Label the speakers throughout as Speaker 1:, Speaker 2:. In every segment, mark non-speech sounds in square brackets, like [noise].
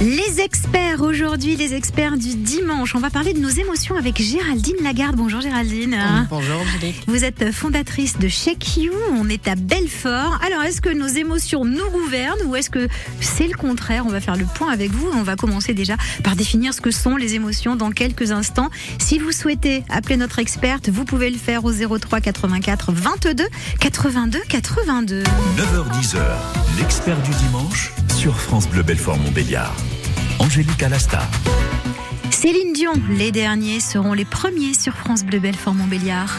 Speaker 1: Les experts aujourd'hui, les experts du dimanche. On va parler de nos émotions avec Géraldine Lagarde. Bonjour Géraldine.
Speaker 2: Bonjour Angélique.
Speaker 1: Vous êtes fondatrice de Shake You. On est à Belfort. Alors, est-ce que nos émotions nous gouvernent ou est-ce que c'est le contraire? On va faire le point avec vous. On va commencer déjà par définir ce que sont les émotions dans quelques instants. Si vous souhaitez appeler notre experte, vous pouvez le faire au 03 84 22 82 82.
Speaker 3: 9h10h, l'expert du dimanche sur France Bleu Belfort Montbéliard. Angélique Alasta.
Speaker 1: Céline Dion, les derniers seront les premiers sur France Bleu Belfort Montbéliard.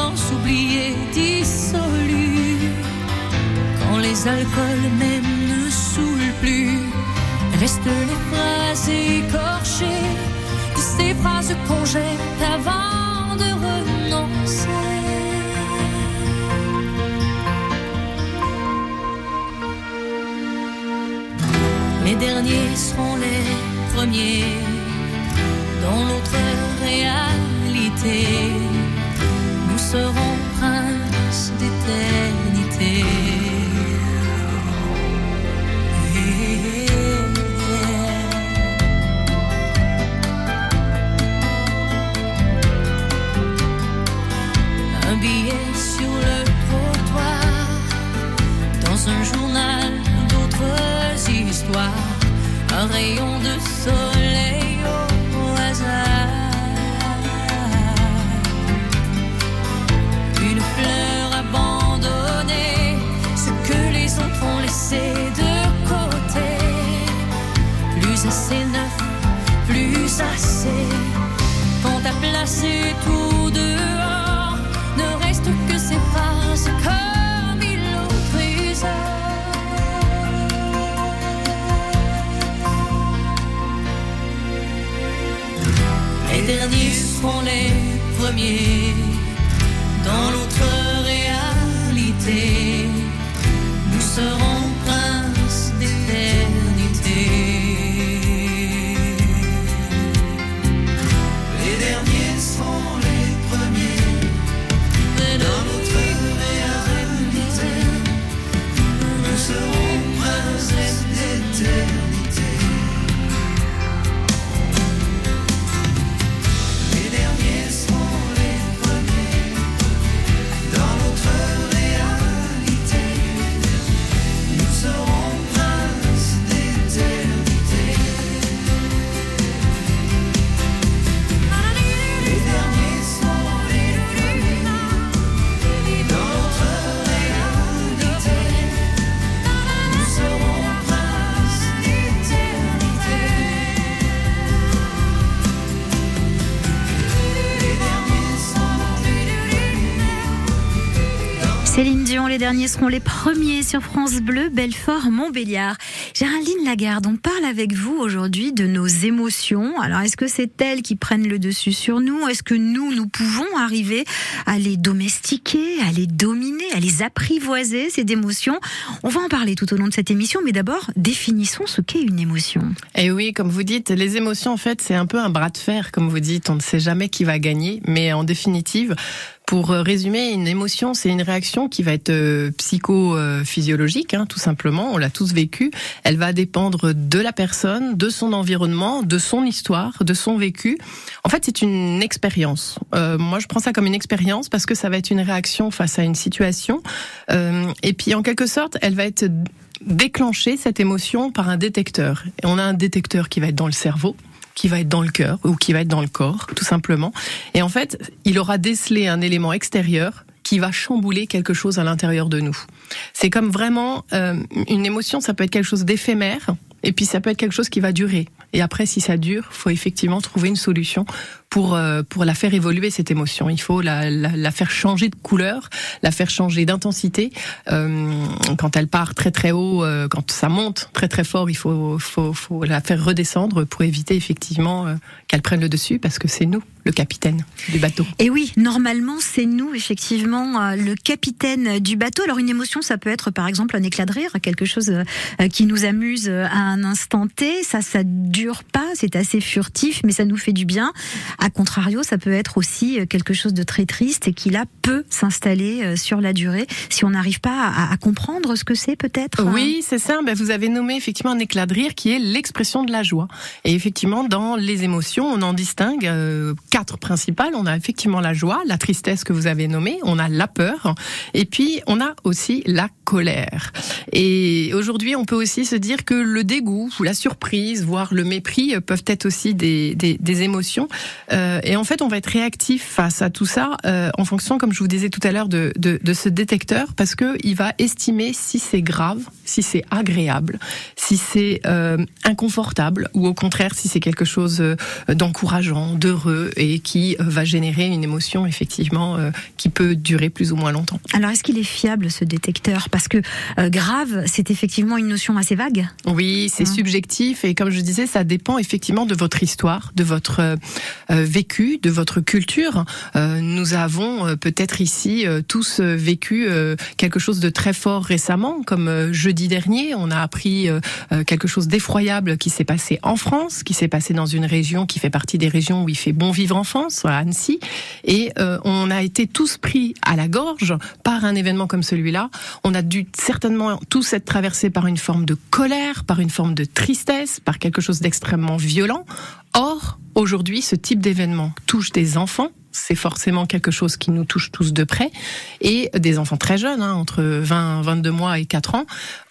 Speaker 4: L'espérance oubliée dissolue, quand les alcools même ne saoulent plus, restent les phrases écorchées ces phrases qu'on jette avant de renoncer. Les derniers seront les premiers dans l'autre réalité. Quand t'as placé tout dehors, ne reste que ces phrases comme il l'autorise. Les derniers seront les premiers dans l'autre derniers seront les premiers
Speaker 1: sur France Bleu, Belfort, Montbéliard. Géraldine Lagarde, on parle avec vous aujourd'hui de nos émotions. Alors, est-ce que c'est elles qui prennent le dessus sur nous? Est-ce que nous, nous pouvons arriver à les domestiquer, à les dominer, à les apprivoiser, ces émotions? On va en parler tout au long de cette émission, mais d'abord, définissons ce qu'est une émotion.
Speaker 2: Et oui, comme vous dites, les émotions, en fait, c'est un peu un bras de fer, comme vous dites. On ne sait jamais qui va gagner, mais en définitive, pour euh, résumer, une émotion, c'est une réaction qui va être euh, psychophysiologique, hein, tout simplement. On l'a tous vécu. Elle va dépendre de la personne, de son environnement, de son histoire, de son vécu. En fait, c'est une expérience. Euh, moi, je prends ça comme une expérience parce que ça va être une réaction face à une situation. Euh, et puis, en quelque sorte, elle va être déclenchée, cette émotion, par un détecteur. Et on a un détecteur qui va être dans le cerveau qui va être dans le cœur ou qui va être dans le corps, tout simplement. Et en fait, il aura décelé un élément extérieur qui va chambouler quelque chose à l'intérieur de nous. C'est comme vraiment euh, une émotion, ça peut être quelque chose d'éphémère, et puis ça peut être quelque chose qui va durer. Et après, si ça dure, faut effectivement trouver une solution pour euh, pour la faire évoluer cette émotion. Il faut la, la, la faire changer de couleur, la faire changer d'intensité. Euh, quand elle part très très haut, euh, quand ça monte très très fort, il faut faut, faut la faire redescendre pour éviter effectivement euh, qu'elle prenne le dessus parce que c'est nous le capitaine du bateau.
Speaker 1: Et oui, normalement, c'est nous, effectivement, euh, le capitaine du bateau. Alors, une émotion, ça peut être, par exemple, un éclat de rire, quelque chose euh, qui nous amuse à un instant T. Ça, ça dure pas, c'est assez furtif, mais ça nous fait du bien. A contrario, ça peut être aussi euh, quelque chose de très triste et qui, là, peut s'installer sur la durée si on n'arrive pas à, à, comprendre ce que c'est, peut-être.
Speaker 2: Oui, c'est ça. Ben, vous avez nommé, effectivement, un éclat de rire qui est l'expression de la joie. Et effectivement, dans les émotions, on en distingue euh, quatre principales. On a effectivement la joie, la tristesse que vous avez nommée, on a la peur, et puis on a aussi la colère. Et aujourd'hui, on peut aussi se dire que le dégoût ou la surprise, voire le mépris, peuvent être aussi des, des, émotions. Euh, et en fait, on va être réactif face à tout ça euh, en fonction, comme je vous disais tout à l'heure, de, de, ce détecteur, parce que il va estimer si c'est grave, si c'est agréable, si c'est euh, inconfortable, ou au contraire si c'est quelque chose d'encourageant, d'heureux et qui euh, va générer une émotion effectivement euh, qui peut durer plus ou moins longtemps.
Speaker 1: Alors est-ce qu'il est fiable ce détecteur? Parce que euh, grave, c'est effectivement une notion assez vague.
Speaker 2: Oui, c'est mmh. subjectif et comme je disais, ça dépend effectivement de votre histoire, de votre vécu, de votre culture. Nous avons peut-être ici tous vécu quelque chose de très fort récemment, comme jeudi dernier, on a appris quelque chose d'effroyable qui s'est passé en France, qui s'est passé dans une région qui fait partie des régions où il fait bon vivre en France, à Annecy, et euh, on a été tous pris à la gorge par un événement comme celui-là. On a dû certainement tous être traversés par une forme de colère, par une forme de tristesse, par quelque chose d'extrêmement violent. Or, aujourd'hui, ce type d'événement touche des enfants, c'est forcément quelque chose qui nous touche tous de près, et des enfants très jeunes, hein, entre 20, 22 mois et 4 ans.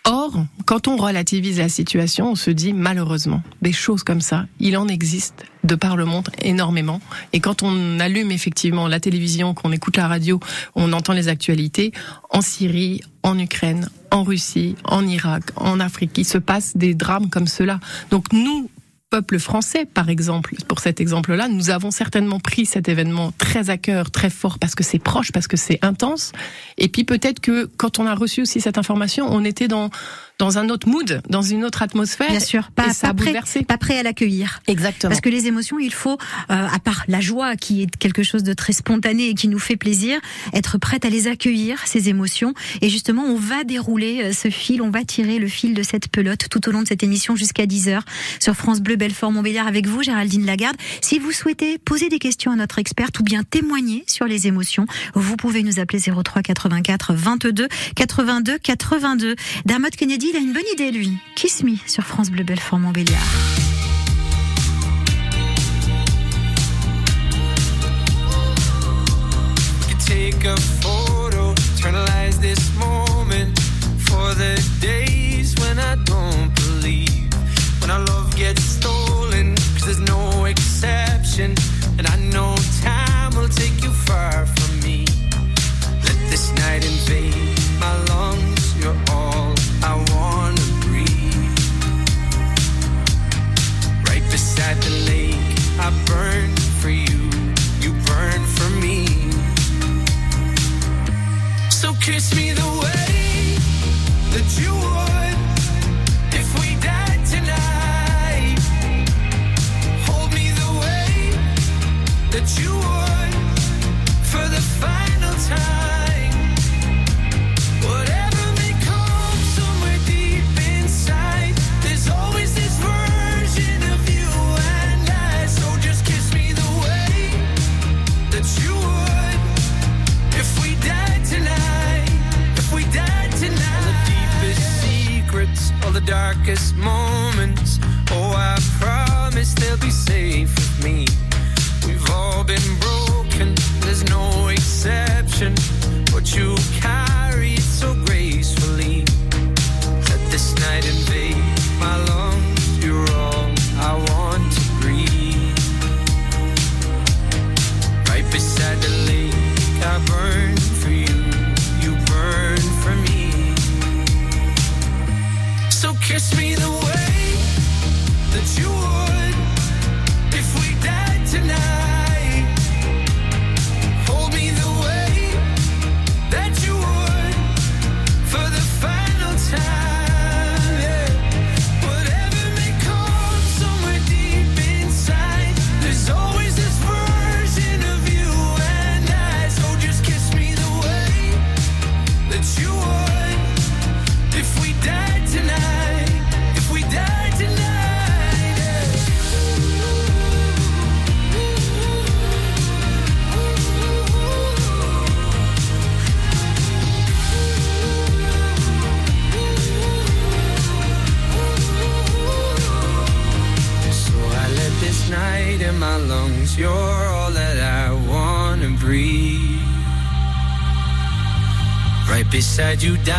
Speaker 2: Or, quand on relativise la situation, on se dit malheureusement, des choses comme ça, il en existe de par le monde énormément. Et quand on allume effectivement la télévision, qu'on écoute la radio, on entend les actualités, en Syrie, en Ukraine, en Russie, en Irak, en Afrique, il se passe des drames comme cela. Donc nous, peuple français, par exemple, pour cet exemple-là, nous avons certainement pris cet événement très à cœur, très fort, parce que c'est proche, parce que c'est intense. Et puis peut-être que quand on a reçu aussi cette information, on était dans dans un autre mood, dans une autre atmosphère.
Speaker 1: Bien sûr, pas,
Speaker 2: ça
Speaker 1: pas, prêt, pas prêt à l'accueillir.
Speaker 2: Exactement.
Speaker 1: Parce que les émotions, il faut, euh, à part la joie qui est quelque chose de très spontané et qui nous fait plaisir, être prête à les accueillir, ces émotions. Et justement, on va dérouler euh, ce fil, on va tirer le fil de cette pelote tout au long de cette émission jusqu'à 10h sur France Bleu Belfort Montbéliard avec vous, Géraldine Lagarde. Si vous souhaitez poser des questions à notre experte ou bien témoigner sur les émotions, vous pouvez nous appeler 03 84 22 82 82. Dermot Kennedy il a une bonne idée, lui. Kiss Me sur France Bleu Belfort Montbéliard.
Speaker 5: Take a photo, internalize this moment for the days when I don't attention darkest moments. Oh, I promise they'll be safe with me. We've all been broken, there's no exception. You
Speaker 6: down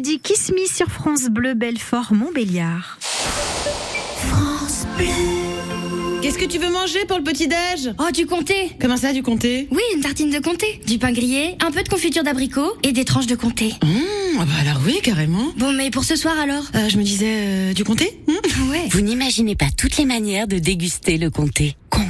Speaker 6: Kiss Me
Speaker 1: sur France Bleu, Belfort, Montbéliard.
Speaker 7: Qu'est-ce que tu veux manger pour le petit-déj
Speaker 8: Oh, du comté
Speaker 7: Comment ça, du comté?
Speaker 8: Oui, une tartine de comté, du pain grillé, un peu de confiture d'abricot et des tranches de comté.
Speaker 7: Mmh, ah bah alors oui, carrément.
Speaker 8: Bon, mais pour ce soir alors?
Speaker 7: Euh, je me disais, euh, du comté? Mmh.
Speaker 8: Ouais.
Speaker 9: Vous n'imaginez pas toutes les manières de déguster le comté. Comté,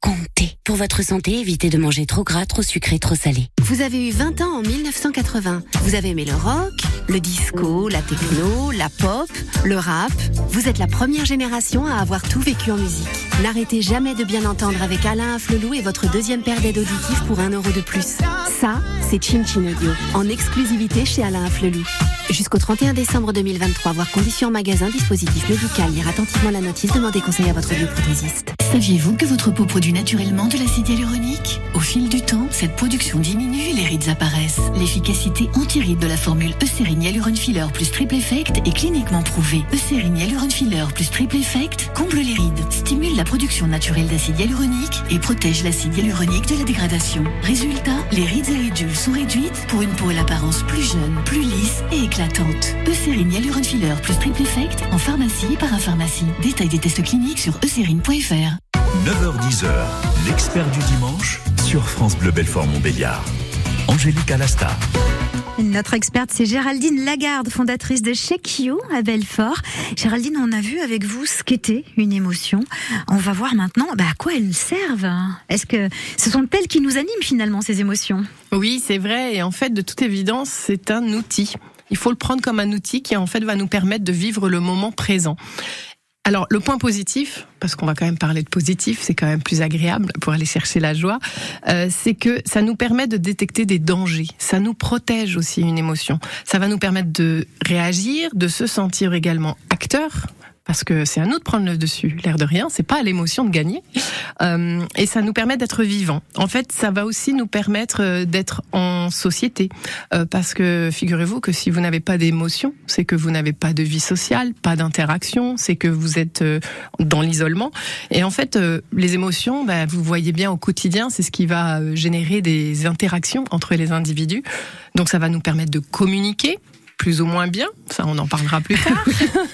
Speaker 9: comté. Pour votre santé, évitez de manger trop gras, trop sucré, trop salé.
Speaker 10: Vous avez eu 20 ans en 1980. Vous avez aimé le rock, le disco, la techno, la pop, le rap. Vous êtes la première génération à avoir tout vécu en musique. N'arrêtez jamais de bien entendre avec Alain Afflelou et votre deuxième paire d'aides auditives pour un euro de plus. Ça, c'est Chin Chin Audio, en exclusivité chez Alain Afflelou. Jusqu'au 31 décembre 2023, voir conditions magasin, dispositif médical, lire attentivement la notice, demandez conseil à votre bioprothésiste.
Speaker 11: Saviez-vous que votre peau produit naturellement de l'acide hyaluronique? Au fil du temps, cette production diminue et les rides apparaissent. L'efficacité anti-rides de la formule Eucérine Hyaluron Filler plus Triple Effect est cliniquement prouvée. Eucérine Hyaluron Filler plus Triple Effect comble les rides, stimule la production naturelle d'acide hyaluronique et protège l'acide hyaluronique de la dégradation. Résultat, les rides et ridules sont réduites pour une peau à l'apparence plus jeune, plus lisse et éclatante. Eucérine Hyaluron Filler plus Triple Effect en pharmacie et parapharmacie. Détail des tests cliniques sur eucérine.fr.
Speaker 3: 9h10h, l'expert du dimanche sur France Bleu Belfort Montbéliard. Angélique Alasta.
Speaker 1: Notre experte, c'est Géraldine Lagarde, fondatrice de Shake You à Belfort. Géraldine, on a vu avec vous ce qu'était une émotion. On va voir maintenant bah, à quoi elles servent. Est-ce que ce sont elles qui nous animent finalement, ces émotions?
Speaker 2: Oui, c'est vrai. Et en fait, de toute évidence, c'est un outil. Il faut le prendre comme un outil qui en fait va nous permettre de vivre le moment présent. Alors le point positif, parce qu'on va quand même parler de positif, c'est quand même plus agréable pour aller chercher la joie, euh, c'est que ça nous permet de détecter des dangers, ça nous protège aussi une émotion, ça va nous permettre de réagir, de se sentir également acteur. Parce que c'est à nous de prendre le dessus, l'air de rien, c'est pas à l'émotion de gagner, Euh, et ça nous permet d'être vivants. En fait, ça va aussi nous permettre euh, d'être en société, Euh, parce que figurez-vous que si vous n'avez pas d'émotion, c'est que vous n'avez pas de vie sociale, pas d'interaction, c'est que vous êtes euh, dans l'isolement. Et en fait, euh, les émotions, bah, vous voyez bien au quotidien, c'est ce qui va générer des interactions entre les individus. Donc ça va nous permettre de communiquer plus ou moins bien, ça on en parlera plus tard,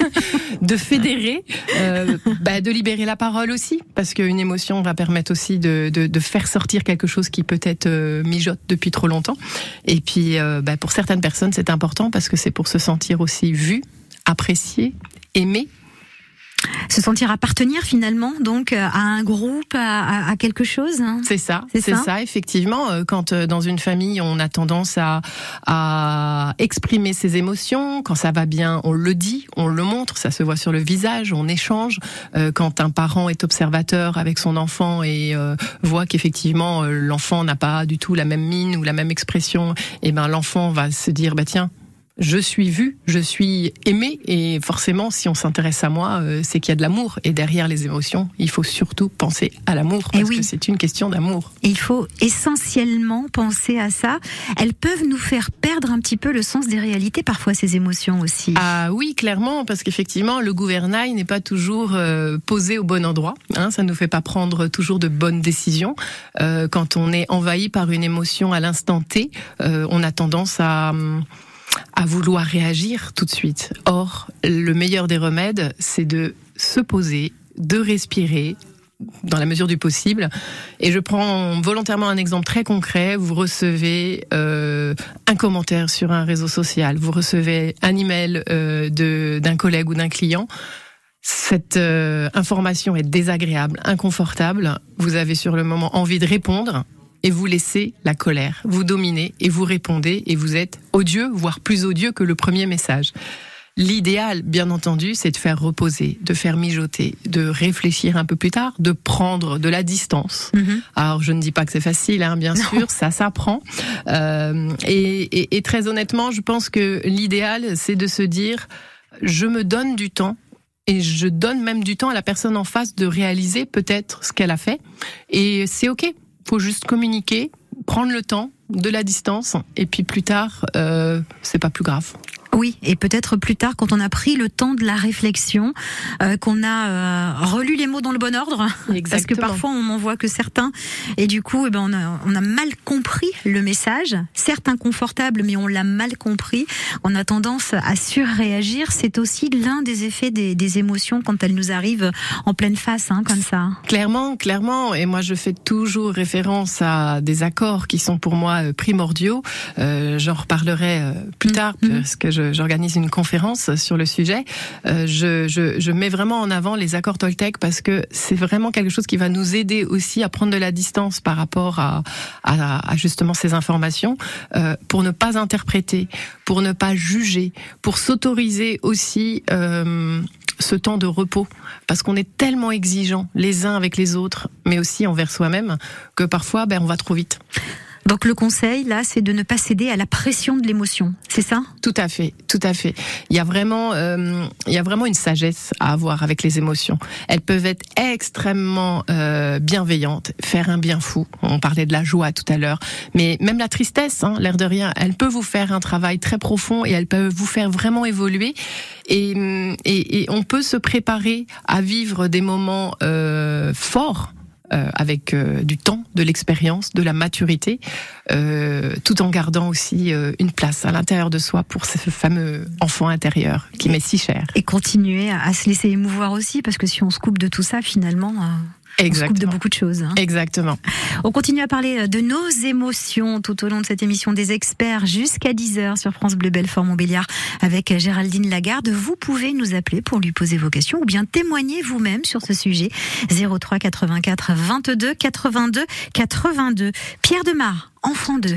Speaker 2: [laughs] de fédérer, euh, bah, de libérer la parole aussi, parce qu'une émotion va permettre aussi de, de, de faire sortir quelque chose qui peut-être euh, mijote depuis trop longtemps. Et puis euh, bah, pour certaines personnes c'est important parce que c'est pour se sentir aussi vu, apprécié, aimé.
Speaker 1: Se sentir appartenir finalement donc euh, à un groupe, à, quelque chose hein?
Speaker 2: C'est ça,
Speaker 1: C'est ça?
Speaker 2: ça. effectivement. Euh, Quand euh, dans une famille, on a tendance à, à exprimer ses émotions, quand ça va bien, on le dit, on le montre, ça se voit sur le visage, on échange. Quand un parent est observateur avec son enfant et voit qu'effectivement l'enfant n'a pas du tout la même mine ou la même expression, et ben l'enfant va se dire bah tiens. Je suis vu, je suis aimé, et forcément, si on s'intéresse à moi, euh, c'est qu'il y a de l'amour. Et derrière les émotions, il faut surtout penser à l'amour,
Speaker 1: Eh
Speaker 2: parce
Speaker 1: oui.
Speaker 2: que c'est une question d'amour.
Speaker 1: Il faut essentiellement penser à ça. Elles peuvent nous faire perdre un petit peu le sens des réalités, parfois ces émotions aussi.
Speaker 2: Ah oui, clairement, parce qu'effectivement, le gouvernail n'est pas toujours euh, posé au bon endroit. Hein, ça ne nous fait pas prendre toujours de bonnes décisions. Euh, quand on est envahi par une émotion à l'instant T, euh, on a tendance à hum, à vouloir réagir tout de suite. Or, le meilleur des remèdes, c'est de se poser, de respirer dans la mesure du possible. Et je prends volontairement un exemple très concret. Vous recevez euh, un commentaire sur un réseau social, vous recevez un email euh, d'un collègue ou d'un client. Cette euh, information est désagréable, inconfortable. Vous avez sur le moment envie de répondre. Et vous laissez la colère vous dominer et vous répondez et vous êtes odieux, voire plus odieux que le premier message. L'idéal, bien entendu, c'est de faire reposer, de faire mijoter, de réfléchir un peu plus tard, de prendre de la distance.
Speaker 12: Mhm.
Speaker 2: Alors, je ne dis pas que c'est facile, hein, bien
Speaker 12: Non.
Speaker 2: sûr, ça s'apprend. Euh, et, et- et très honnêtement, je pense que l'idéal, c'est de se dire, je me donne du temps. Et je donne même du temps à la personne en face de réaliser peut-être ce qu'elle a fait. Et c'est ok. Faut juste communiquer, prendre le temps, de la distance, et puis plus tard, euh, c'est pas plus grave.
Speaker 12: Oui, et peut-être plus tard, quand on a pris le temps de la réflexion, euh, qu'on a euh, relu les mots dans le bon ordre, parce que
Speaker 2: Exactement.
Speaker 12: parfois on n'en voit que certains, et du coup, eh ben, on, a, on a mal compris le message, certes inconfortable, mais on l'a mal compris. On a tendance à surréagir. C'est aussi l'un des effets des, des émotions quand elles nous arrivent en pleine face, hein, comme ça.
Speaker 2: Clairement, clairement. Et moi, je fais toujours référence à des accords qui sont pour moi euh, primordiaux. Euh, J'en reparlerai plus tard
Speaker 12: Mhm.
Speaker 2: parce que je- j'organise une conférence sur le sujet. Euh, je, mets vraiment en avant les accords Toltec parce que c'est vraiment quelque chose qui va nous aider aussi à prendre de la distance par rapport à justement ces informations euh, pour ne pas interpréter, pour ne pas juger, pour s'autoriser aussi. Euh, ce temps de repos parce qu'on est tellement exigeants les uns avec les autres mais aussi envers soi-même que parfois ben on va trop vite.
Speaker 12: Donc le conseil, là, c'est de ne pas céder à la pression de l'émotion, c'est ça?
Speaker 2: Tout à fait, tout à fait. Il y a vraiment, euh, il y a vraiment une sagesse à avoir avec les émotions. Elles peuvent être extrêmement euh, bienveillantes, faire un bien fou. On parlait de la joie tout à l'heure, mais même la tristesse, hein, l'air de rien, elle peut vous faire un travail très profond et elle peut vous faire vraiment évoluer. Et, et, et on peut se préparer à vivre des moments euh, forts. Euh, avec euh, du temps, de l'expérience, de la maturité, euh, tout en gardant aussi euh, une place à l'intérieur de soi pour ce fameux enfant intérieur qui m'est si cher.
Speaker 12: Et continuer à, à se laisser émouvoir aussi, parce que si on se coupe de tout ça, finalement, euh, on se coupe de beaucoup de choses. hein.
Speaker 2: Exactement.
Speaker 12: On continue à parler euh, de nos émotions tout au long de cette émission des experts jusqu'à 10h sur France Bleu Belfort Montbéliard avec Géraldine Lagarde. Vous pouvez nous appeler pour lui poser vos questions ou bien témoigner vous-même sur ce sujet. 03 84 22 82 82. Pierre Demar, enfant 2.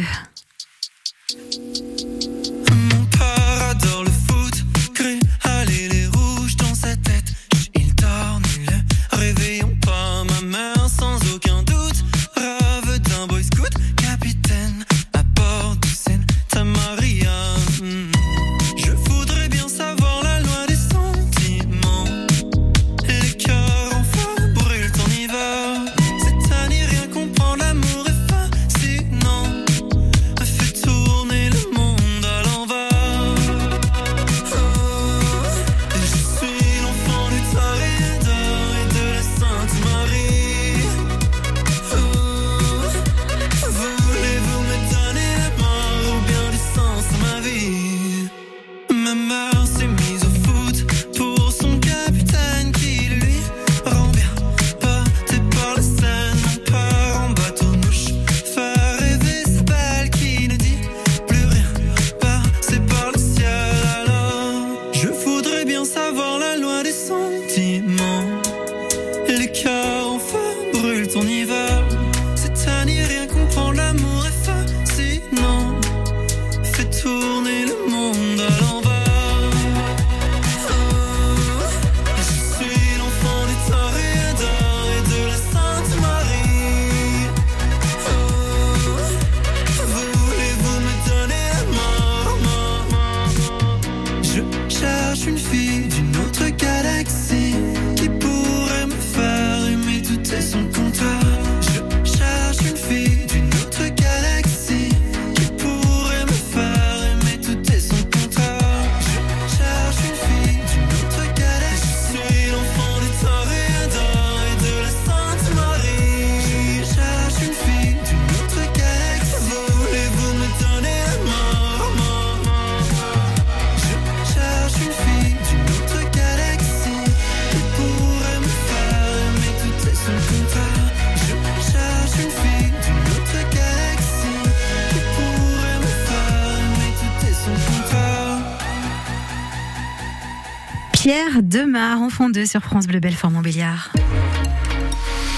Speaker 12: Pierre Demar, enfant 2 sur France Bleu Belfort Montbéliard.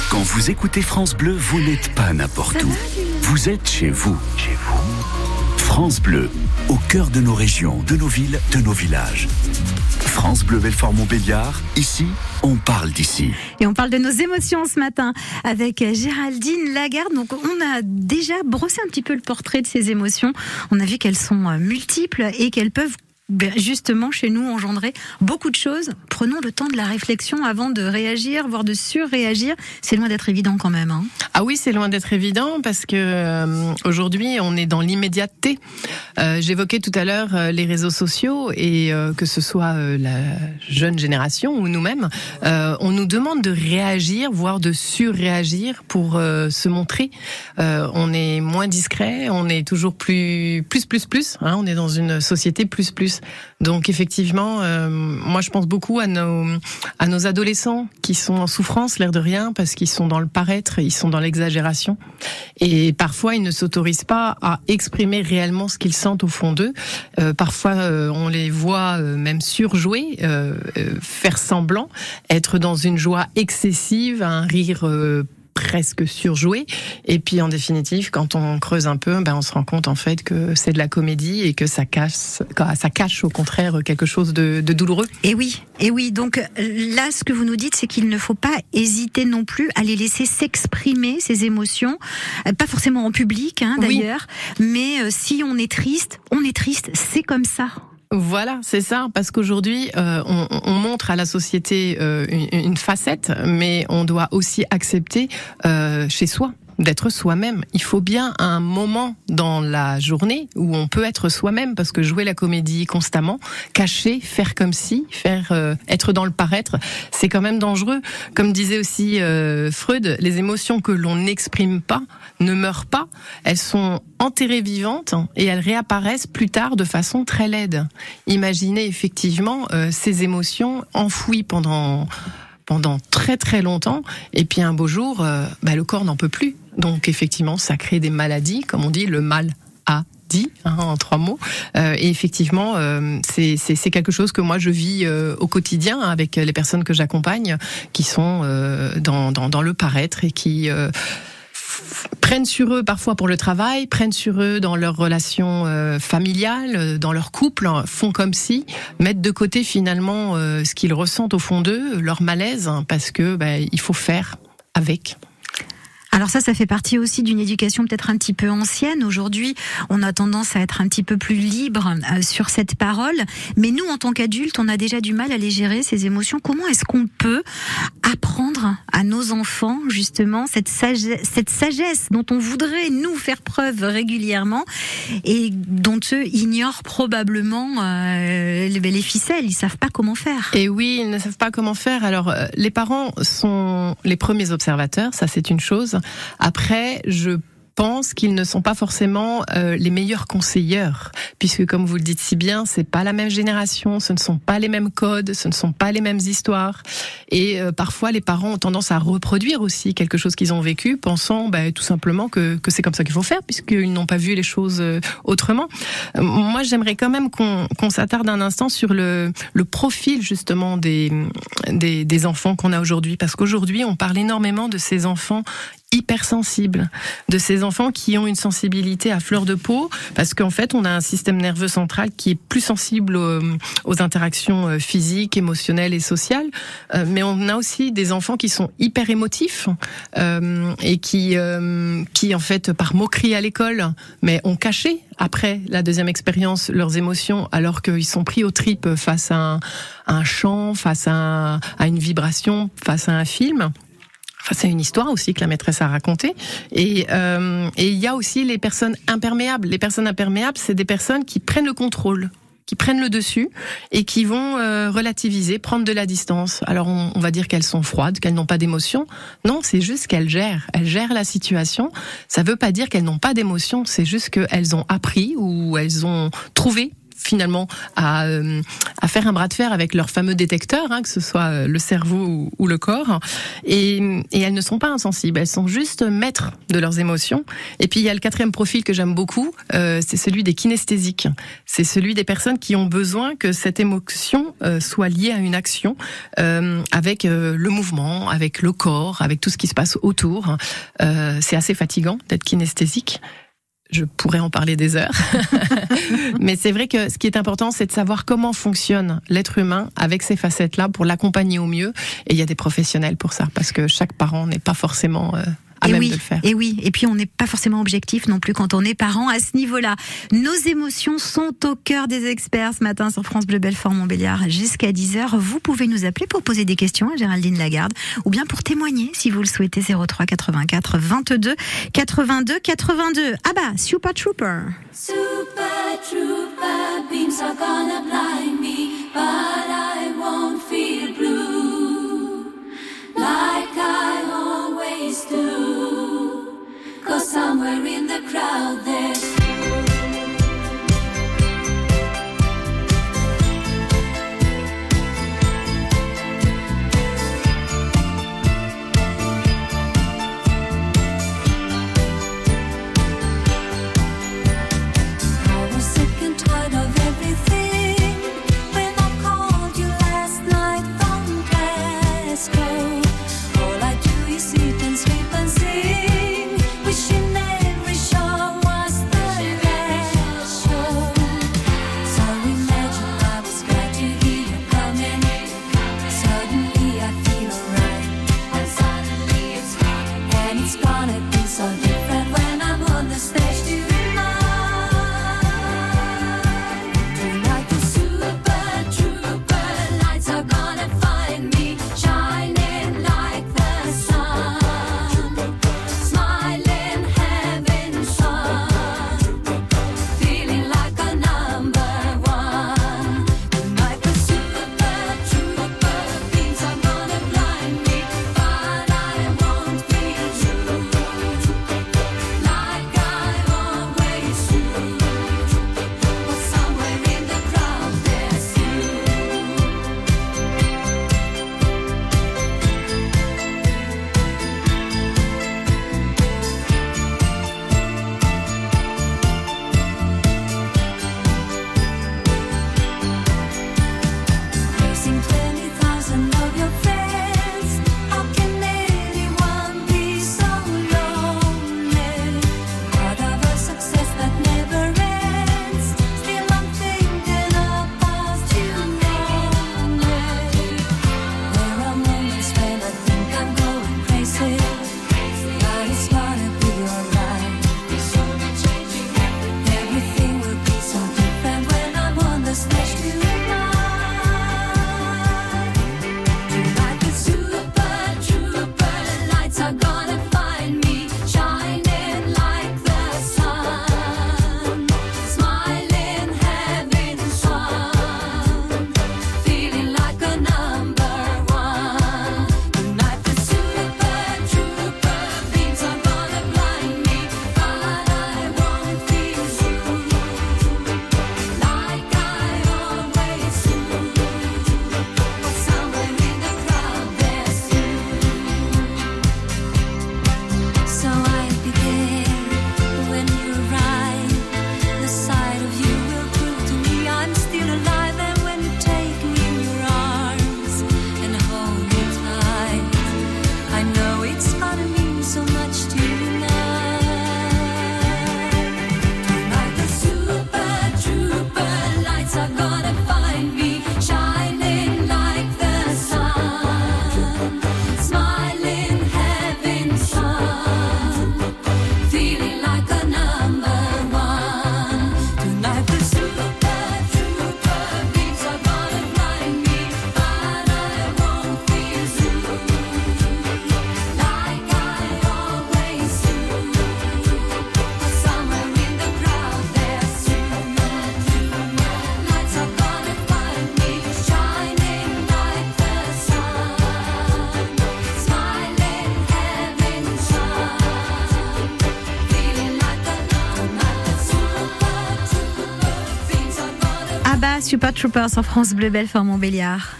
Speaker 3: Quand vous écoutez France Bleu, vous n'êtes pas n'importe où. vous êtes chez vous. Chez vous. France Bleu, au cœur de nos régions, de nos villes, de nos villages. France Bleu Belfort Montbéliard, ici, on parle d'ici.
Speaker 1: Et on parle de nos émotions ce matin avec Géraldine Lagarde. Donc on a déjà brossé un petit peu le portrait de ces émotions. On a vu qu'elles sont euh, multiples et qu'elles peuvent justement chez nous engendrer beaucoup de choses. Prenons le temps de la réflexion avant de réagir, voire de surréagir. C'est loin d'être évident quand même. Hein.
Speaker 2: Ah oui, c'est loin d'être évident parce que euh, aujourd'hui on est dans l'immédiateté. Euh, J'évoquais tout à l'heure euh, les réseaux sociaux et que ce soit la jeune génération ou nous-mêmes, on nous demande de réagir, voire de surréagir pour se montrer. On est moins discret, on est toujours plus plus plus plus. Hein, on est dans une société plus plus. Donc effectivement, euh, moi je pense beaucoup à nos adolescents qui sont en souffrance, l'air de rien, parce qu'ils sont dans le paraître, ils sont dans l'exagération, et parfois ils ne s'autorisent pas à exprimer réellement ce qu'ils sentent au fond d'eux. Euh, parfois euh, on les voit même surjouer, faire semblant, être dans une joie excessive, un rire. Presque surjoué et puis en définitive quand on creuse un peu ben on se rend compte en fait que c'est de la comédie et que ça cache ça cache au contraire quelque chose de, de douloureux
Speaker 1: Et oui, et oui. Donc là, ce que vous nous dites, c'est qu'il ne faut pas hésiter non plus à les laisser s'exprimer ces émotions, Euh, pas forcément en public hein,
Speaker 2: Oui.
Speaker 1: d'ailleurs, mais euh, si on est triste, on est triste, c'est comme ça.
Speaker 2: Voilà, c'est ça, parce qu'aujourd'hui, euh, on, on montre à la société euh, une, une facette, mais on doit aussi accepter euh, chez soi d'être soi-même. Il faut bien un moment dans la journée où on peut être soi-même, parce que jouer la comédie constamment, cacher, faire comme si, faire euh, être dans le paraître, c'est quand même dangereux. Comme disait aussi euh, Freud, les émotions que l'on n'exprime pas ne meurent pas, elles sont enterrées vivantes et elles réapparaissent plus tard de façon très laide. Imaginez effectivement euh, ces émotions enfouies pendant pendant très très longtemps et puis un beau jour euh, bah, le corps n'en peut plus. Donc effectivement ça crée des maladies comme on dit le mal a dit hein, en trois mots. Euh, et effectivement euh, c'est quelque chose que moi je vis euh, au quotidien avec les personnes que j'accompagne qui sont euh, dans, dans dans le paraître et qui euh, prennent sur eux parfois pour le travail, prennent sur eux dans leurs relations euh, familiales, euh, dans leur couple, hein, font comme si, mettent de côté finalement euh, ce qu'ils ressentent au fond d'eux, leur malaise, hein, parce que bah, il faut faire avec.
Speaker 1: Alors ça, ça fait partie aussi d'une éducation peut-être un petit peu ancienne. Aujourd'hui, on a tendance à être un petit peu plus libre euh, sur cette parole. Mais nous, en tant qu'adultes, on a déjà du mal à les gérer, ces émotions. Comment est-ce qu'on peut apprendre à nos enfants, justement, cette sagesse, cette sagesse dont on voudrait nous faire preuve régulièrement et dont eux ignorent probablement euh, les, les ficelles. Ils savent pas comment faire.
Speaker 2: Et oui, ils ne savent pas comment faire. Alors, euh, les parents sont les premiers observateurs, ça c'est une chose. Après, je pense qu'ils ne sont pas forcément euh, les meilleurs conseilleurs, puisque comme vous le dites si bien, c'est pas la même génération, ce ne sont pas les mêmes codes, ce ne sont pas les mêmes histoires, et euh, parfois les parents ont tendance à reproduire aussi quelque chose qu'ils ont vécu, pensant bah, tout simplement que, c'est comme ça qu'il faut faire, puisqu'ils n'ont pas vu les choses euh, autrement. Moi, j'aimerais quand même qu'on s'attarde un instant sur le, profil justement des enfants qu'on a aujourd'hui, parce qu'aujourd'hui, on parle énormément de ces enfants hypersensibles, de ces enfants qui ont une sensibilité à fleur de peau, parce qu'en fait, on a un système nerveux central qui est plus sensible aux, aux interactions euh, physiques, émotionnelles et sociales. Euh, mais on a aussi des enfants qui sont hyper émotifs euh, et qui, euh, qui en fait, par moquerie à l'école, mais ont caché après la deuxième expérience leurs émotions, alors qu'ils sont pris aux tripes face à un, chant, face à, à une vibration, face à un film. Enfin, c'est une histoire aussi que la maîtresse a racontée. Et euh, et il y a aussi les personnes imperméables. Les personnes imperméables, c'est des personnes qui prennent le contrôle qui prennent le dessus et qui vont euh, relativiser, prendre de la distance. Alors on, va dire qu'elles sont froides, qu'elles n'ont pas d'émotion. Non, c'est juste qu'elles gèrent. Elles gèrent la situation. Ça veut pas dire qu'elles n'ont pas d'émotion. C'est juste qu'elles ont appris ou elles ont trouvé finalement à, euh, à faire un bras de fer avec leurs fameux détecteurs, hein, que ce soit euh, le cerveau ou, le corps. Et, et elles ne sont pas insensibles, elles sont juste maîtres de leurs émotions. Et puis il y a le quatrième profil que j'aime beaucoup, euh, c'est celui des kinesthésiques. C'est celui des personnes qui ont besoin que cette émotion euh, soit liée à une action euh, avec euh, le mouvement, avec le corps, avec tout ce qui se passe autour. C'est assez fatigant d'être kinesthésique. Je pourrais en parler des heures. [laughs] Mais c'est vrai que ce qui est important, c'est de savoir comment fonctionne l'être humain avec ces facettes-là pour l'accompagner au mieux. Et il y a des professionnels pour ça, parce que chaque parent n'est pas forcément euh, à
Speaker 1: et
Speaker 2: même
Speaker 1: oui,
Speaker 2: de le faire.
Speaker 1: Et oui, et puis on n'est pas forcément objectif non plus quand on est parent à ce niveau-là. Nos émotions sont au cœur des experts ce matin sur France Bleu Belfort Montbéliard jusqu'à 10h. Vous pouvez nous appeler pour poser des questions à Géraldine Lagarde ou bien pour témoigner si vous le souhaitez 03 84 22 82 82. Ah bah, Super Trooper.
Speaker 13: Super trooper beams are gonna blind me, but I won't feel blue like Cause somewhere in the crowd there's Super
Speaker 1: Troopers en France Bleu Belfort Montbéliard.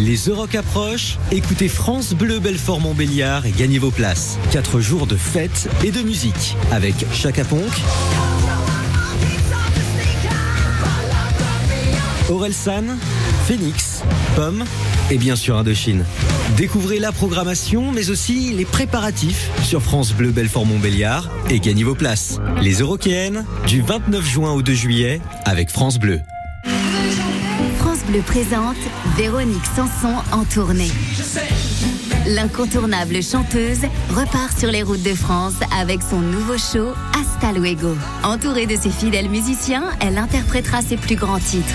Speaker 14: Les Euroc approchent, écoutez France Bleu Belfort Montbéliard et gagnez vos places. Quatre jours de fête et de musique avec Chaka Ponk, Orelsan, Phoenix, Pomme et bien sûr Indochine. Découvrez la programmation mais aussi les préparatifs sur France Bleu Belfort Montbéliard et gagnez vos places. Les Eurokéennes du 29 juin au 2 juillet avec France Bleu.
Speaker 15: Bleu présente Véronique Sanson en tournée. L'incontournable chanteuse repart sur les routes de France avec son nouveau show Hasta Luego. Entourée de ses fidèles musiciens, elle interprétera ses plus grands titres.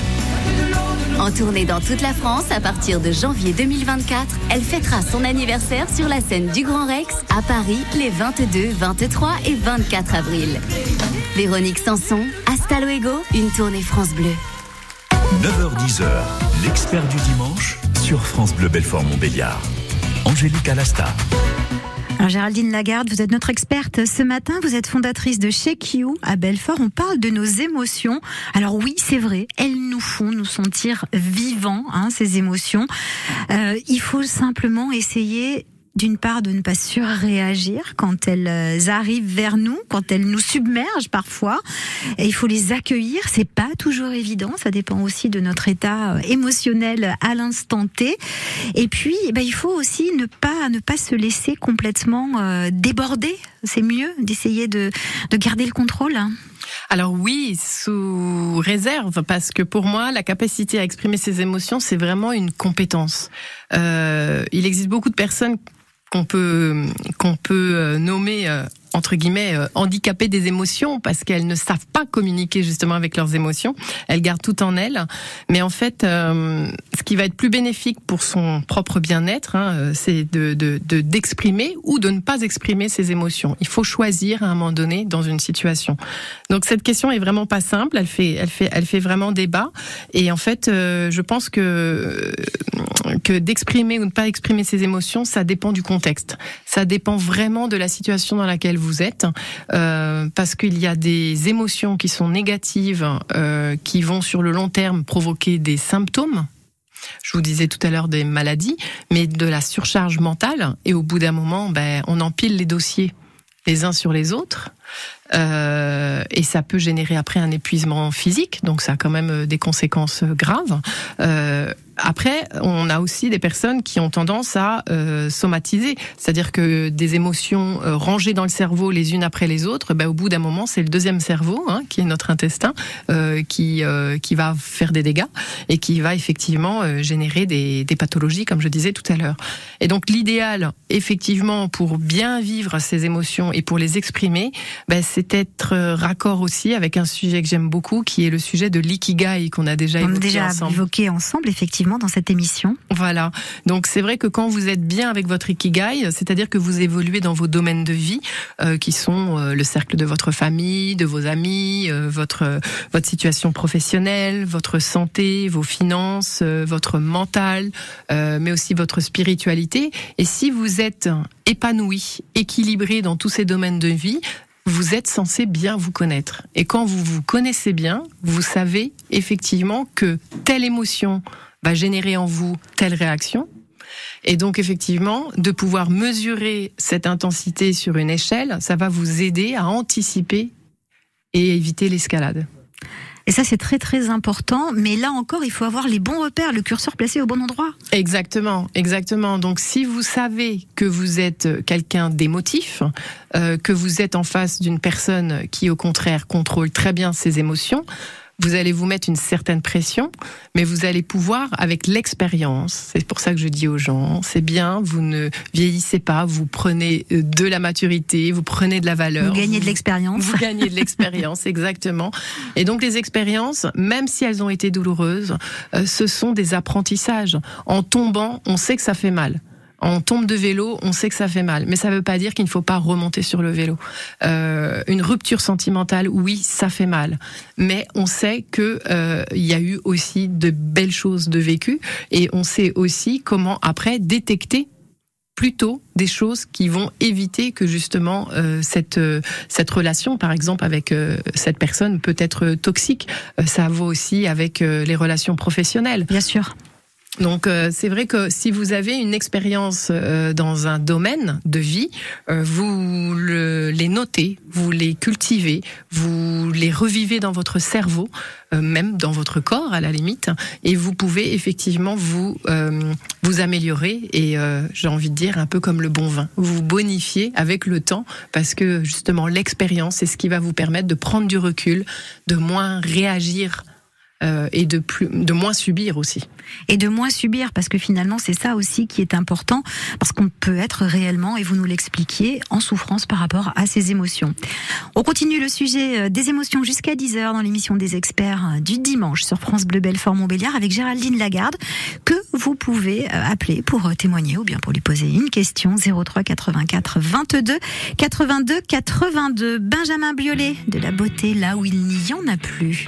Speaker 15: En tournée dans toute la France à partir de janvier 2024, elle fêtera son anniversaire sur la scène du Grand Rex à Paris les 22, 23 et 24 avril. Véronique Sanson, Hasta Luego, une tournée France Bleu.
Speaker 3: 9h-10h, l'expert du dimanche sur France Bleu Belfort Montbéliard. Angélique Alasta.
Speaker 1: Géraldine Lagarde, vous êtes notre experte ce matin, vous êtes fondatrice de Shake You à Belfort, on parle de nos émotions. Alors oui, c'est vrai, elles nous font nous sentir vivants, hein, ces émotions. Euh, il faut simplement essayer d'une part de ne pas surréagir quand elles euh, arrivent vers nous, quand elles nous submergent parfois. Et il faut les accueillir. C'est pas toujours évident. Ça dépend aussi de notre état euh, émotionnel à l'instant T. Et puis, eh ben, il faut aussi ne pas ne pas se laisser complètement euh, déborder. C'est mieux d'essayer de, de garder le contrôle. hein.
Speaker 2: Alors oui, sous réserve, parce que pour moi, la capacité à exprimer ses émotions, c'est vraiment une compétence. Euh, il existe beaucoup de personnes qu'on peut qu'on peut euh, nommer euh, entre guillemets euh, handicapées des émotions parce qu'elles ne savent pas communiquer justement avec leurs émotions. Elles gardent tout en elles, mais en fait, euh, ce qui va être plus bénéfique pour son propre bien-être, hein, euh, c'est de de- de- d'exprimer ou de ne pas exprimer ses émotions. Il faut choisir à un moment donné dans une situation. Donc cette question est vraiment pas simple. Elle fait elle fait elle fait vraiment débat. Et en fait, euh, je pense que que d'exprimer ou ne pas exprimer ses émotions, ça dépend du contexte. Ça dépend vraiment de la situation dans laquelle vous êtes, euh, parce qu'il y a des émotions qui sont négatives, euh, qui vont sur le long terme provoquer des symptômes. Je vous disais tout à l'heure des maladies, mais de la surcharge mentale. Et au bout d'un moment, ben, on empile les dossiers les uns sur les autres. Euh, et ça peut générer après un épuisement physique, donc ça a quand même euh, des conséquences graves. Après, on a aussi des personnes qui ont tendance à euh, somatiser, c'est-à-dire que des émotions euh, rangées dans le cerveau les unes après les autres, ben, au bout d'un moment, c'est le deuxième cerveau, hein, qui est notre intestin, euh, qui euh, qui va faire des dégâts et qui va effectivement euh, générer des, des pathologies, comme je disais tout à l'heure. Et donc l'idéal, effectivement, pour bien vivre ces émotions et pour les exprimer, ben, c'est être raccord aussi avec un sujet que j'aime beaucoup, qui est le sujet de l'ikigai qu'on a déjà
Speaker 1: On
Speaker 2: évoqué
Speaker 1: déjà
Speaker 2: ensemble.
Speaker 1: évoqué ensemble effectivement dans cette émission.
Speaker 2: Voilà. Donc c'est vrai que quand vous êtes bien avec votre ikigai, c'est-à-dire que vous évoluez dans vos domaines de vie, euh, qui sont euh, le cercle de votre famille, de vos amis, euh, votre votre situation professionnelle, votre santé, vos finances, votre mental, mais aussi votre spiritualité. Et si vous êtes épanoui, équilibré dans tous ces domaines de vie, vous êtes censé bien vous connaître. Et quand vous vous connaissez bien, vous savez effectivement que telle émotion va générer en vous telle réaction. Et donc effectivement, de pouvoir mesurer cette intensité sur une échelle, ça va vous aider à anticiper et éviter l'escalade.
Speaker 1: Et ça, c'est très très important. Mais là encore, il faut avoir les bons repères, le curseur placé au bon endroit.
Speaker 2: Exactement, exactement. Donc si vous savez que vous êtes quelqu'un d'émotif, euh, que vous êtes en face d'une personne qui au contraire contrôle très bien ses émotions, vous allez vous mettre une certaine pression, mais vous allez pouvoir, avec l'expérience, c'est pour ça que je dis aux gens, c'est bien, vous ne vieillissez pas, vous prenez euh, de la maturité, vous prenez de la valeur.
Speaker 1: Vous gagnez de l'expérience.
Speaker 2: Vous gagnez de l'expérience, [laughs] exactement. Et donc les expériences, même si elles ont été douloureuses, euh, ce sont des apprentissages. En tombant, on sait que ça fait mal. On tombe de vélo, on sait que ça fait mal, mais ça ne veut pas dire qu'il ne faut pas remonter sur le vélo. Euh, une rupture sentimentale, oui, ça fait mal, mais on sait que euh, il y a eu aussi de belles choses de vécu, et on sait aussi comment après détecter plutôt des choses qui vont éviter que justement euh, cette euh, cette relation par exemple avec euh, cette personne peut être toxique. Euh, ça vaut aussi avec euh, les relations professionnelles.
Speaker 1: Bien sûr
Speaker 2: donc euh, c'est vrai que si vous avez une expérience euh, dans un domaine de vie, euh, vous le- les notez, vous les cultivez, vous les revivez dans votre cerveau, euh, même dans votre corps à la limite, et vous pouvez effectivement vous euh, vous améliorer et euh, j'ai envie de dire un peu comme le bon vin, vous bonifier avec le temps parce que justement l'expérience c'est ce qui va vous permettre de prendre du recul, de moins réagir euh, et de moins subir aussi.
Speaker 1: et de moins subir parce que finalement c'est ça aussi qui est important parce qu'on peut être réellement et vous nous l'expliquiez en souffrance par rapport à ces émotions. On continue le sujet euh, des émotions jusqu'à 10h dans l'émission des experts euh, du dimanche sur France Bleu Belfort Montbéliard avec Géraldine Lagarde que vous pouvez appeler pour témoigner ou bien pour lui poser une question 03 84 22 82 82 Benjamin Biolay de la beauté là où il n'y en a plus.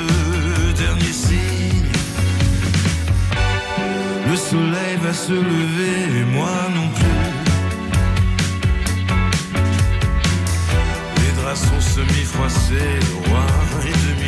Speaker 6: soleil va se lever et moi non plus. Les draps sont semi-froissés, le roi est demi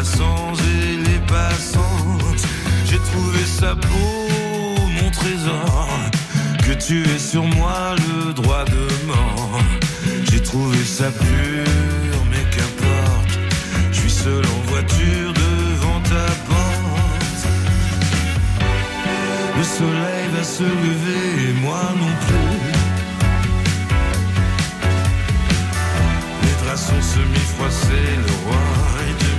Speaker 6: passants et les passantes. J'ai trouvé ça beau, mon trésor, que tu aies sur moi le droit de mort. J'ai trouvé ça pur, mais qu'importe, je suis seul en voiture devant ta porte. Le soleil va se lever et moi non plus. Sont semi-froissés, le roi est demi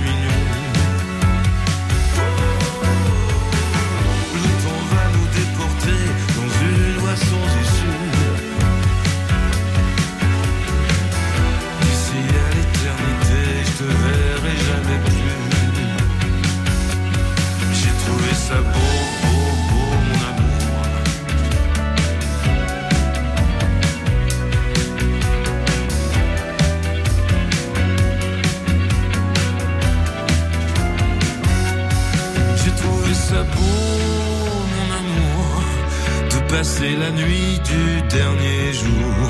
Speaker 6: passer la nuit du dernier jour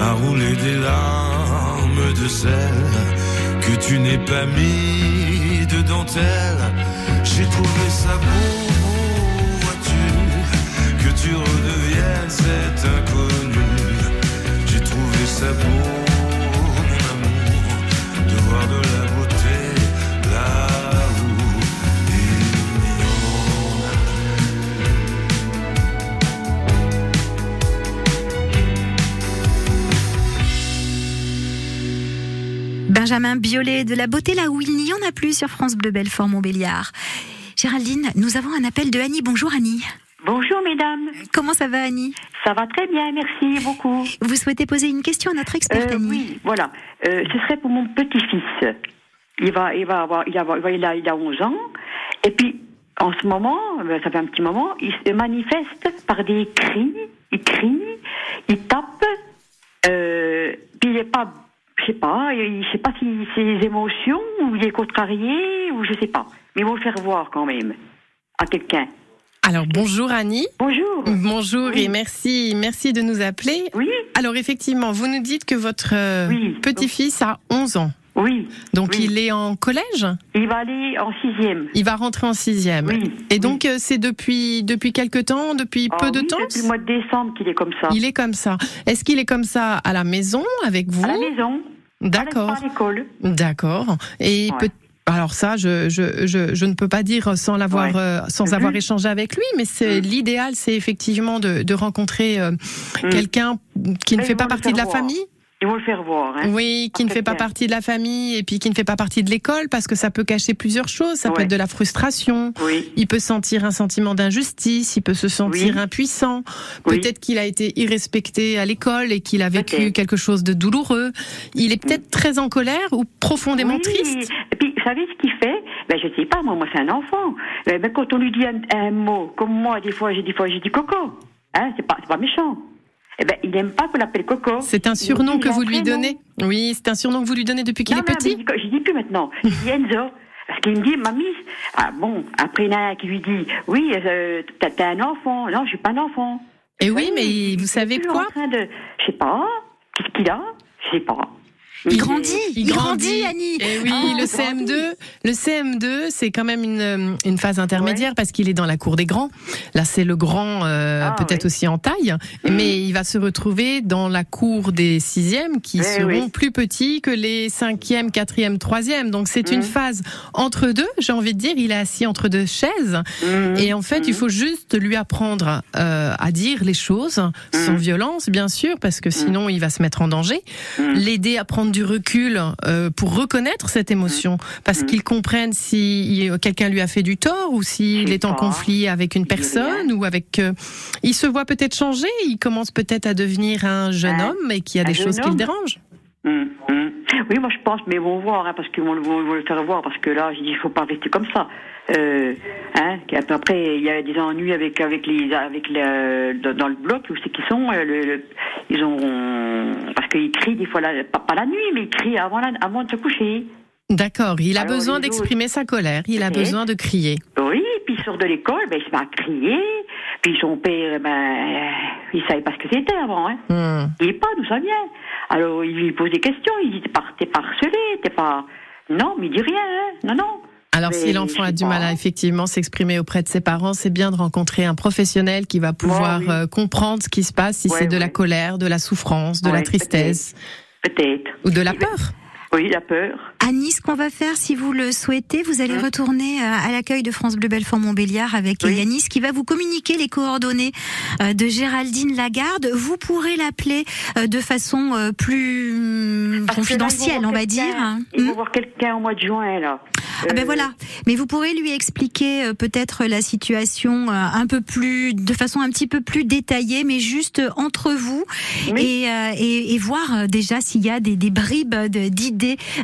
Speaker 6: à rouler des larmes de sel que tu n'es pas mis de dentelle. J'ai trouvé ça beau, vois-tu, que tu redeviennes cet inconnu. J'ai trouvé ça beau,
Speaker 1: Benjamin Biolay de la beauté là où il n'y en a plus sur France Bleu Belfort Montbéliard. Géraldine, nous avons un appel de Annie. Bonjour Annie.
Speaker 16: Bonjour mesdames.
Speaker 1: Comment ça va Annie?
Speaker 16: Ça va très bien, merci beaucoup.
Speaker 1: Vous souhaitez poser une question à notre experte
Speaker 16: Euh,
Speaker 1: Annie?
Speaker 16: oui, voilà. Euh, ce serait pour mon petit-fils. Il va, il va avoir, il, a, il a 11 ans. Et puis, en ce moment, euh, ça fait un petit moment, il se manifeste par des cris. Il crie, il tape. Euh, puis il est pas, je sais pas, il- sais pas si c'est les émotions ou il est contrarié ou je sais pas. Mais il va le faire voir quand même à quelqu'un.
Speaker 2: Alors bonjour Annie.
Speaker 16: Bonjour.
Speaker 2: Bonjour et merci, merci de nous appeler.
Speaker 16: Oui.
Speaker 2: Alors effectivement, vous nous dites que votre euh, petit-fils a 11 ans.
Speaker 16: Oui.
Speaker 2: Donc il est en collège?
Speaker 16: Il va aller en sixième.
Speaker 2: Il va rentrer en sixième.
Speaker 16: Oui.
Speaker 2: Et donc euh, c'est depuis depuis quelque temps, depuis
Speaker 16: Ah
Speaker 2: peu de
Speaker 16: oui,
Speaker 2: temps?
Speaker 16: Depuis le mois de décembre qu'il est comme ça.
Speaker 2: Il est comme ça. Est-ce qu'il est comme ça à la maison avec vous?
Speaker 16: À la maison.
Speaker 2: D'accord.
Speaker 16: À l'école.
Speaker 2: D'accord. Et
Speaker 16: Ouais.
Speaker 2: peut alors ça, je, je, je, je ne peux pas dire sans l'avoir,
Speaker 16: Ouais.
Speaker 2: euh, sans
Speaker 16: Mhm.
Speaker 2: avoir échangé avec lui, mais c'est l'idéal, c'est effectivement de, de rencontrer euh, quelqu'un qui ne
Speaker 16: Mais
Speaker 2: fait pas partie de la famille?
Speaker 16: Ils vont le faire voir. Hein.
Speaker 2: Oui, qui ne fait pas partie de la famille et puis qui ne fait pas partie de l'école parce que ça peut cacher plusieurs choses. Ça peut être de la frustration.
Speaker 16: Oui.
Speaker 2: Il peut sentir un sentiment d'injustice. Il peut se sentir
Speaker 16: Oui.
Speaker 2: impuissant.
Speaker 16: Oui.
Speaker 2: Peut-être qu'il a été irrespecté à l'école et qu'il a vécu quelque chose de douloureux. Il est peut-être très en colère ou profondément triste.
Speaker 16: Et puis, vous savez ce qu'il fait? Ben, Je sais pas, moi, moi c'est un enfant. Ben, ben, quand on lui dit un, un mot, comme moi, des fois, j'ai des fois, j'ai dit coco. Hein, c'est pas, c'est pas méchant. Eh ben, il n'aime pas qu'on l'appelle coco.
Speaker 2: C'est un surnom que vous lui donnez. Oui, c'est un surnom que vous lui donnez depuis qu'il est
Speaker 16: non, mais
Speaker 2: petit.
Speaker 16: je dis- je plus maintenant. Je dis Enzo. Parce qu'il me dit, mamie, ah bon, après il y en a un qui lui dit, oui, euh, un enfant. Non, je suis pas un enfant.
Speaker 2: Et oui,
Speaker 16: voyez,
Speaker 2: mais vous savez quoi
Speaker 16: en train de, je sais pas, qu'est-ce qu'il a? Je sais pas.
Speaker 1: Il grandit,
Speaker 2: Il,
Speaker 1: il grandit, Annie.
Speaker 2: Et oui,
Speaker 1: Ah,
Speaker 2: le
Speaker 1: il
Speaker 2: CM2, le CM2, c'est quand même une, euh, une phase intermédiaire parce qu'il est dans la cour des grands. Là, c'est le grand, euh,
Speaker 16: Ah,
Speaker 2: peut-être
Speaker 16: oui.
Speaker 2: aussi en taille, mais il va se retrouver dans la cour des sixièmes qui
Speaker 16: Eh
Speaker 2: seront
Speaker 16: oui.
Speaker 2: plus petits que les cinquièmes, quatrièmes, troisièmes. Donc c'est une
Speaker 16: Mhm.
Speaker 2: phase entre deux. J'ai envie de dire, il est assis entre deux chaises.
Speaker 16: Mhm.
Speaker 2: Et en fait, il faut juste lui apprendre euh, à dire les choses sans violence, bien sûr, parce que sinon il va se mettre en danger. L'aider à prendre du recul euh, pour reconnaître cette émotion, parce
Speaker 16: Mhm.
Speaker 2: qu'il comprenne si quelqu'un lui a fait du tort ou s'il est en conflit avec une personne ou avec. euh, il se voit peut-être changer. Il commence peut-être à devenir un jeune
Speaker 16: Un-
Speaker 2: homme et qu'il y a des choses qui le dérangent.
Speaker 16: Hum, hum. Oui, moi je pense, mais ils vont voir, hein, parce qu'ils vont, le- vont- vont le faire voir, parce que là, je dis, il faut pas rester comme ça. Euh, hein, après, il y a des ennuis avec avec les avec euh, dans le bloc où c'est qu'ils sont. euh, le, le- ils ont parce qu'ils crient des fois, la, pas, pas la nuit, mais ils crient avant la, avant de se coucher.
Speaker 2: D'accord. Il a
Speaker 16: Alors,
Speaker 2: besoin d'exprimer sa colère. Il a besoin de crier.
Speaker 16: Oui, puis il sort de l'école, ben il se met à crier. Puis son père, ben, il savait pas ce que c'était avant. Hein.
Speaker 2: Hmm.
Speaker 16: Il est pas d'où ça vient. Alors il lui pose des questions. Il dit t'es pas, t'es pas harcelé, t'es pas. Non, mais il dit rien. Hein. Non, non.
Speaker 2: Alors,
Speaker 16: Mais
Speaker 2: si l'enfant a du mal à effectivement s'exprimer auprès de ses parents, c'est bien de rencontrer un professionnel qui va pouvoir
Speaker 16: oui.
Speaker 2: euh, comprendre ce qui se passe, si
Speaker 16: Ouais,
Speaker 2: c'est de la colère, de la souffrance, de la tristesse
Speaker 16: Peut-être.
Speaker 2: ou de la peur.
Speaker 16: Oui, la peur.
Speaker 1: Annie, ce qu'on va faire, si vous le souhaitez, vous allez
Speaker 16: Hein
Speaker 1: retourner euh, à l'accueil de France Bleu Belfort Montbéliard avec
Speaker 16: Oui.
Speaker 1: Yanis qui va vous communiquer les coordonnées euh, de Géraldine Lagarde. Vous pourrez l'appeler euh, de façon plus
Speaker 16: Parce que là,
Speaker 1: confidentielle, on va dire.
Speaker 16: Ils
Speaker 1: Hum.
Speaker 16: vont voir quelqu'un au mois de juin, là.
Speaker 1: Ah ben voilà. Mais vous pourrez lui expliquer peut-être la situation un peu plus, de façon un petit peu plus détaillée, mais juste entre vous
Speaker 16: Oui.
Speaker 1: et, et, et voir déjà s'il y a des, des bribes d'idées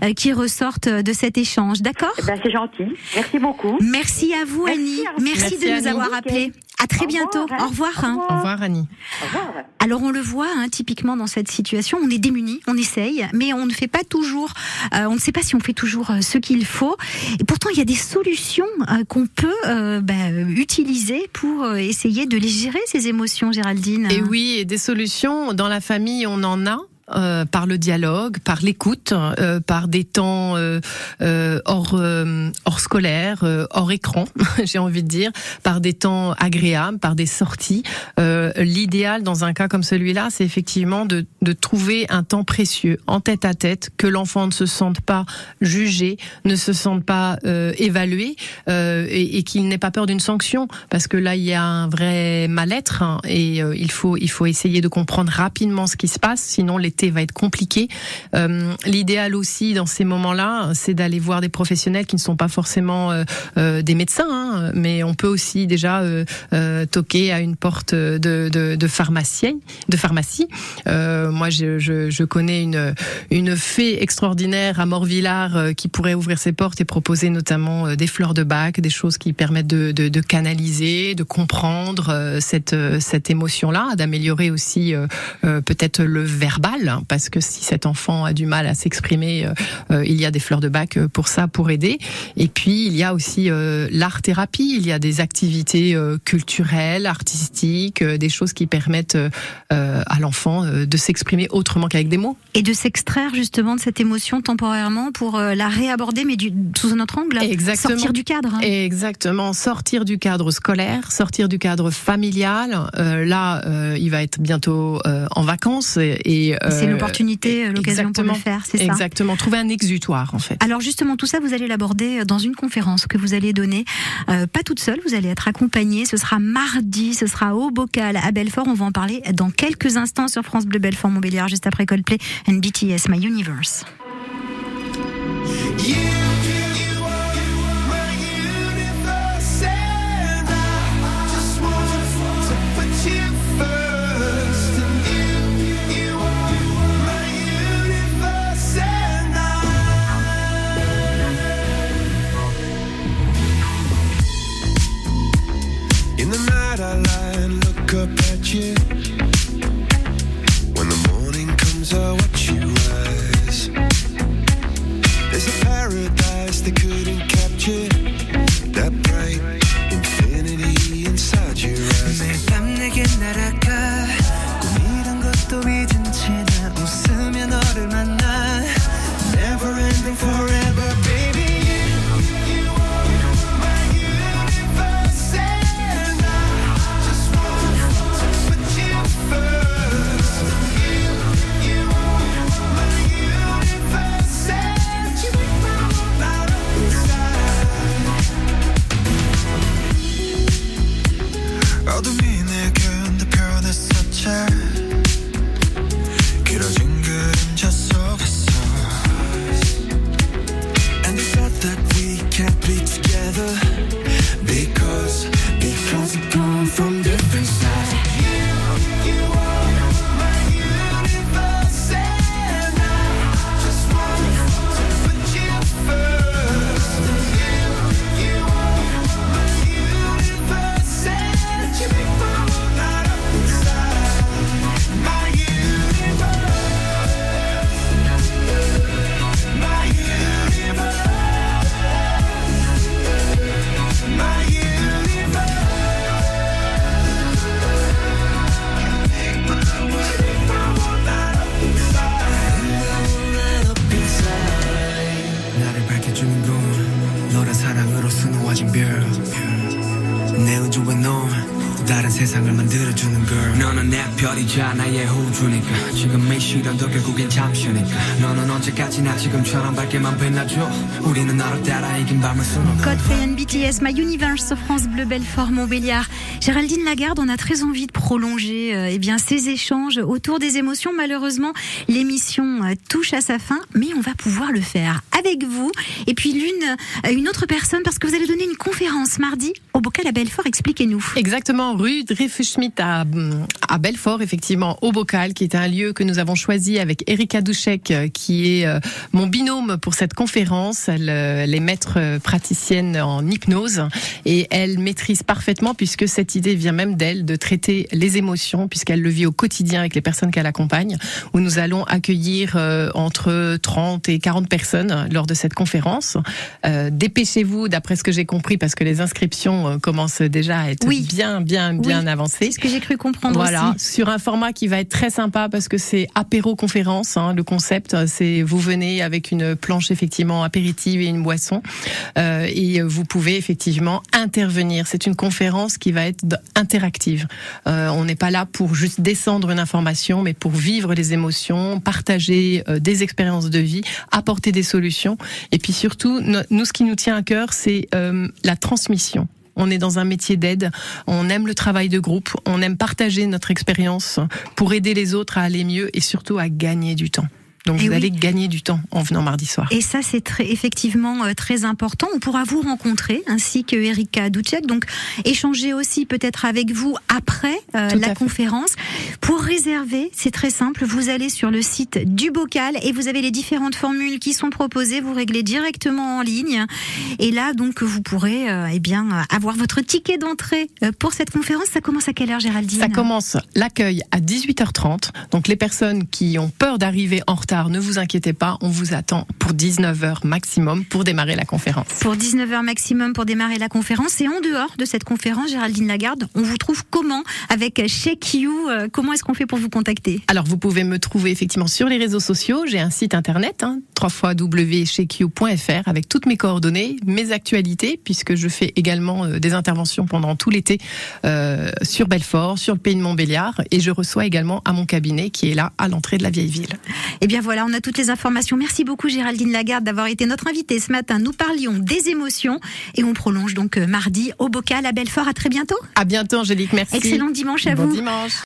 Speaker 1: euh, qui ressortent de cet échange. D'accord
Speaker 16: eh ben, c'est gentil. Merci beaucoup.
Speaker 1: Merci à vous
Speaker 16: Merci
Speaker 1: Annie.
Speaker 16: à vous.
Speaker 1: Merci,
Speaker 2: Merci,
Speaker 1: de nous avoir appelés. À très
Speaker 16: Au
Speaker 1: bientôt.
Speaker 16: revoir.
Speaker 1: Au revoir.
Speaker 16: Au
Speaker 1: hein.
Speaker 2: Au revoir, Annie.
Speaker 16: Au revoir.
Speaker 1: Alors on le voit hein, typiquement dans cette situation, on est démuni, on essaye, mais on ne fait pas toujours, euh, on ne sait pas si on fait toujours euh, ce qu'il faut. Et pourtant il y a des solutions euh, qu'on peut euh, bah, utiliser pour euh, essayer de les gérer ces émotions, Géraldine.
Speaker 2: Et oui, et des solutions dans la famille, on en a. euh, par le dialogue, par l'écoute, euh, par des temps euh, hors hors scolaire, hors écran, [laughs] j'ai envie de dire, par des temps agréables, par des sorties. L'idéal dans un cas comme celui-là, c'est effectivement de, de trouver un temps précieux, en tête à tête, que l'enfant ne se sente pas jugé, ne se sente pas évalué et, qu'il n'ait pas peur d'une sanction, parce que là il y a un vrai mal-être hein, et il faut il faut essayer de comprendre rapidement ce qui se passe, sinon va être compliqué. Euh, L'idéal aussi dans ces moments-là, c'est d'aller voir des professionnels qui ne sont pas forcément euh, euh, des médecins, hein, mais on peut aussi déjà toquer à une porte de, de, de pharmacie. Moi, je, connais une une fée extraordinaire à Morvillard qui pourrait ouvrir ses portes et proposer notamment des fleurs de bac, des choses qui permettent de, canaliser, de comprendre cette cette émotion-là, d'améliorer aussi peut-être le verbal hein, parce que si cet enfant a du mal à s'exprimer, euh, euh, il y a des fleurs de bac euh, pour ça, pour aider. Et puis il y a aussi euh, l'art-thérapie, il y a des activités euh, culturelles, artistiques, des choses qui permettent à l'enfant de s'exprimer autrement qu'avec des mots.
Speaker 17: Et de s'extraire justement de cette émotion temporairement pour la réaborder, mais du, sous un autre angle.
Speaker 2: Exactement.
Speaker 17: Sortir du cadre. hein.
Speaker 2: Exactement, sortir du cadre scolaire, sortir du cadre familial. Là, il va être bientôt en vacances et, et,
Speaker 17: C'est
Speaker 2: euh,
Speaker 17: l'opportunité, euh, l'occasion pour le faire, c'est ça
Speaker 2: Exactement, trouver un exutoire en fait.
Speaker 17: Alors justement, tout ça, vous allez l'aborder dans une conférence que vous allez donner. Euh, pas toute seule, vous allez être accompagnée. Ce sera mardi, ce sera au Bocal à Belfort. On va en parler dans quelques instants sur France Bleu Belfort Montbéliard, juste après Coldplay and BTS, My Universe.
Speaker 18: 자
Speaker 19: 나의 호주니까 지금 이 시련도 결국엔 잠시니까 너는 언제까지나 지금처럼 밝게만 빛나줘 우리는 너를 따라 이긴 밤을 수놓고
Speaker 17: Coldplay and BTS, My Universe sur France Bleu Belfort Montbéliard. Géraldine Lagarde, on a très envie de prolonger euh, eh bien ces échanges autour des émotions. Malheureusement, l'émission euh, touche à sa fin, mais on va pouvoir le faire avec vous et puis l'une euh, une autre personne parce que vous allez donner une conférence mardi au Bocal à Belfort. Expliquez-nous.
Speaker 2: Exactement, rue Dreyfus-Schmidt à, à Belfort, effectivement, au Bocal, qui est un lieu que nous avons choisi avec Erika Douchek, qui est mon binôme pour cette conférence. Elle, elle est maître praticienne en hypnose et elle maîtrise parfaitement, puisque cette idée vient même d'elle, de traiter les émotions, puisqu'elle le vit au quotidien avec les personnes qu'elle accompagne, où nous allons accueillir euh, entre 30 et 40 personnes lors de cette conférence. Euh, Dépêchez-vous, d'après ce que j'ai compris, parce que les inscriptions euh, commencent déjà à être
Speaker 17: Oui.
Speaker 2: bien, bien, bien
Speaker 17: Oui,
Speaker 2: avancées.
Speaker 17: C'est ce que j'ai cru comprendre
Speaker 2: Voilà,
Speaker 17: aussi.
Speaker 2: sur un format qui va être très sympa parce que c'est apéro conférence. Hein, le concept, c'est vous venez avec une planche effectivement apéritive et une boisson et vous pouvez effectivement intervenir. C'est une conférence qui va être interactive. Euh, on n'est pas là pour juste descendre une information, mais pour vivre les émotions, partager euh, des expériences de vie, apporter des solutions. Et puis surtout, no- nous, ce qui nous tient à cœur, c'est euh, la transmission. On est dans un métier d'aide, on aime le travail de groupe, on aime partager notre expérience pour aider les autres à aller mieux et surtout à gagner du temps. Donc
Speaker 1: Eh
Speaker 2: vous
Speaker 1: oui.
Speaker 2: allez gagner du temps en venant mardi soir.
Speaker 1: Et ça, c'est très, effectivement euh, très important. On pourra vous rencontrer, ainsi que Erika Ducek. Donc, échanger aussi peut-être avec vous après euh, la
Speaker 2: fait.
Speaker 1: conférence. Pour réserver, c'est très simple. Vous allez sur le site du bocal et vous avez les différentes formules qui sont proposées. Vous réglez directement en ligne. Et là, donc, vous pourrez euh, eh bien, avoir votre ticket d'entrée euh, pour cette conférence. Ça commence à quelle heure, Géraldine?
Speaker 2: Ça commence l'accueil à 18h30. Donc les personnes qui ont peur d'arriver en retard, ne vous inquiétez pas, on vous attend pour 19h maximum pour démarrer la conférence.
Speaker 1: Pour 19h maximum pour démarrer la conférence. Et en dehors de cette conférence, Géraldine Lagarde, on vous trouve comment avec Shake You euh, Comment est-ce qu'on fait pour vous contacter?
Speaker 2: Alors vous pouvez me trouver effectivement sur les réseaux sociaux. J'ai un site internet, hein, www.shaqu.fr avec toutes mes coordonnées, mes actualités, puisque je fais également euh, des interventions pendant tout l'été euh, sur Belfort, sur le pays de Montbéliard, et je reçois également à mon cabinet qui est là à l'entrée de la vieille ville.
Speaker 1: Eh bien voilà, on a toutes les informations. Merci beaucoup Géraldine Lagarde d'avoir été notre invitée ce matin. Nous parlions des émotions et on prolonge donc euh, mardi au bocal à Belfort. À très bientôt.
Speaker 2: À bientôt Angélique, merci.
Speaker 1: Excellent dimanche à
Speaker 2: Bon
Speaker 1: vous.
Speaker 2: dimanche.